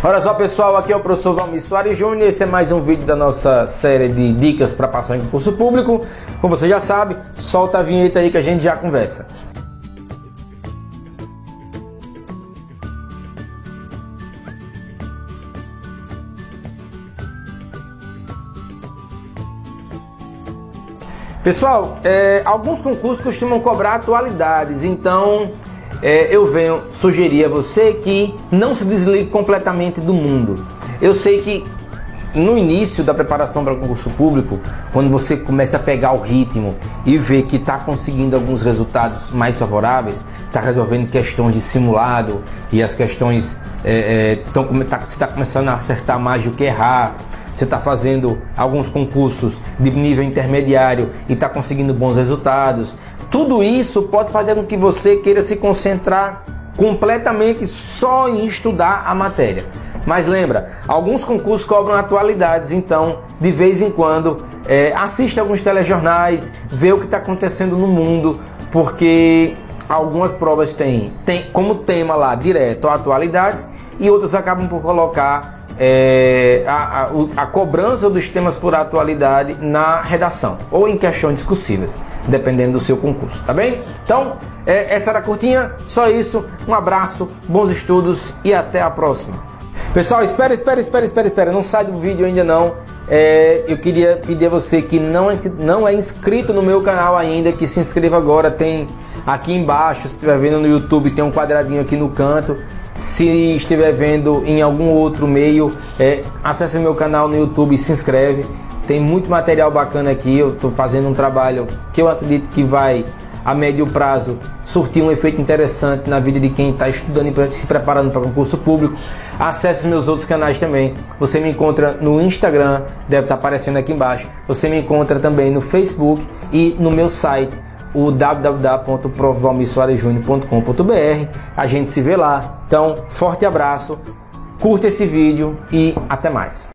Olha só pessoal, aqui é o professor Valmir Soares Júnior. Esse é mais um vídeo da nossa série de dicas para passar em concurso público. Como você já sabe, solta a vinheta aí que a gente já conversa. Pessoal, é, alguns concursos costumam cobrar atualidades, então é, eu venho sugerir a você que não se desligue completamente do mundo. Eu sei que no início da preparação para concurso público, quando você começa a pegar o ritmo e ver que está conseguindo alguns resultados mais favoráveis, está resolvendo questões de simulado e as questões é, é, tá, você está começando a acertar mais do que errar, você está fazendo alguns concursos de nível intermediário e está conseguindo bons resultados. Tudo isso pode fazer com que você queira se concentrar completamente só em estudar a matéria. Mas lembra, alguns concursos cobram atualidades, então de vez em quando é, assista alguns telejornais, vê o que está acontecendo no mundo, porque algumas provas têm, têm como tema lá direto atualidades e outras acabam por colocar é, a, a, a, cobrança dos temas por atualidade na redação ou em questões discussíveis, dependendo do seu concurso, tá bem? Então, é, essa era curtinha, só isso. Um abraço, bons estudos e até a próxima. Pessoal, espera, espera, espera, espera, espera, não sai do vídeo ainda não. É, eu queria pedir a você que não é, não é inscrito no meu canal ainda, que se inscreva agora. Tem aqui embaixo, se estiver vendo no YouTube, tem um quadradinho aqui no canto se estiver vendo em algum outro meio, é, acesse meu canal no YouTube e se inscreve. Tem muito material bacana aqui. Eu estou fazendo um trabalho que eu acredito que vai, a médio prazo, surtir um efeito interessante na vida de quem está estudando e se preparando para concurso público. Acesse meus outros canais também. Você me encontra no Instagram, deve estar tá aparecendo aqui embaixo. Você me encontra também no Facebook e no meu site o. A gente se vê lá. Então, forte abraço, curta esse vídeo e até mais.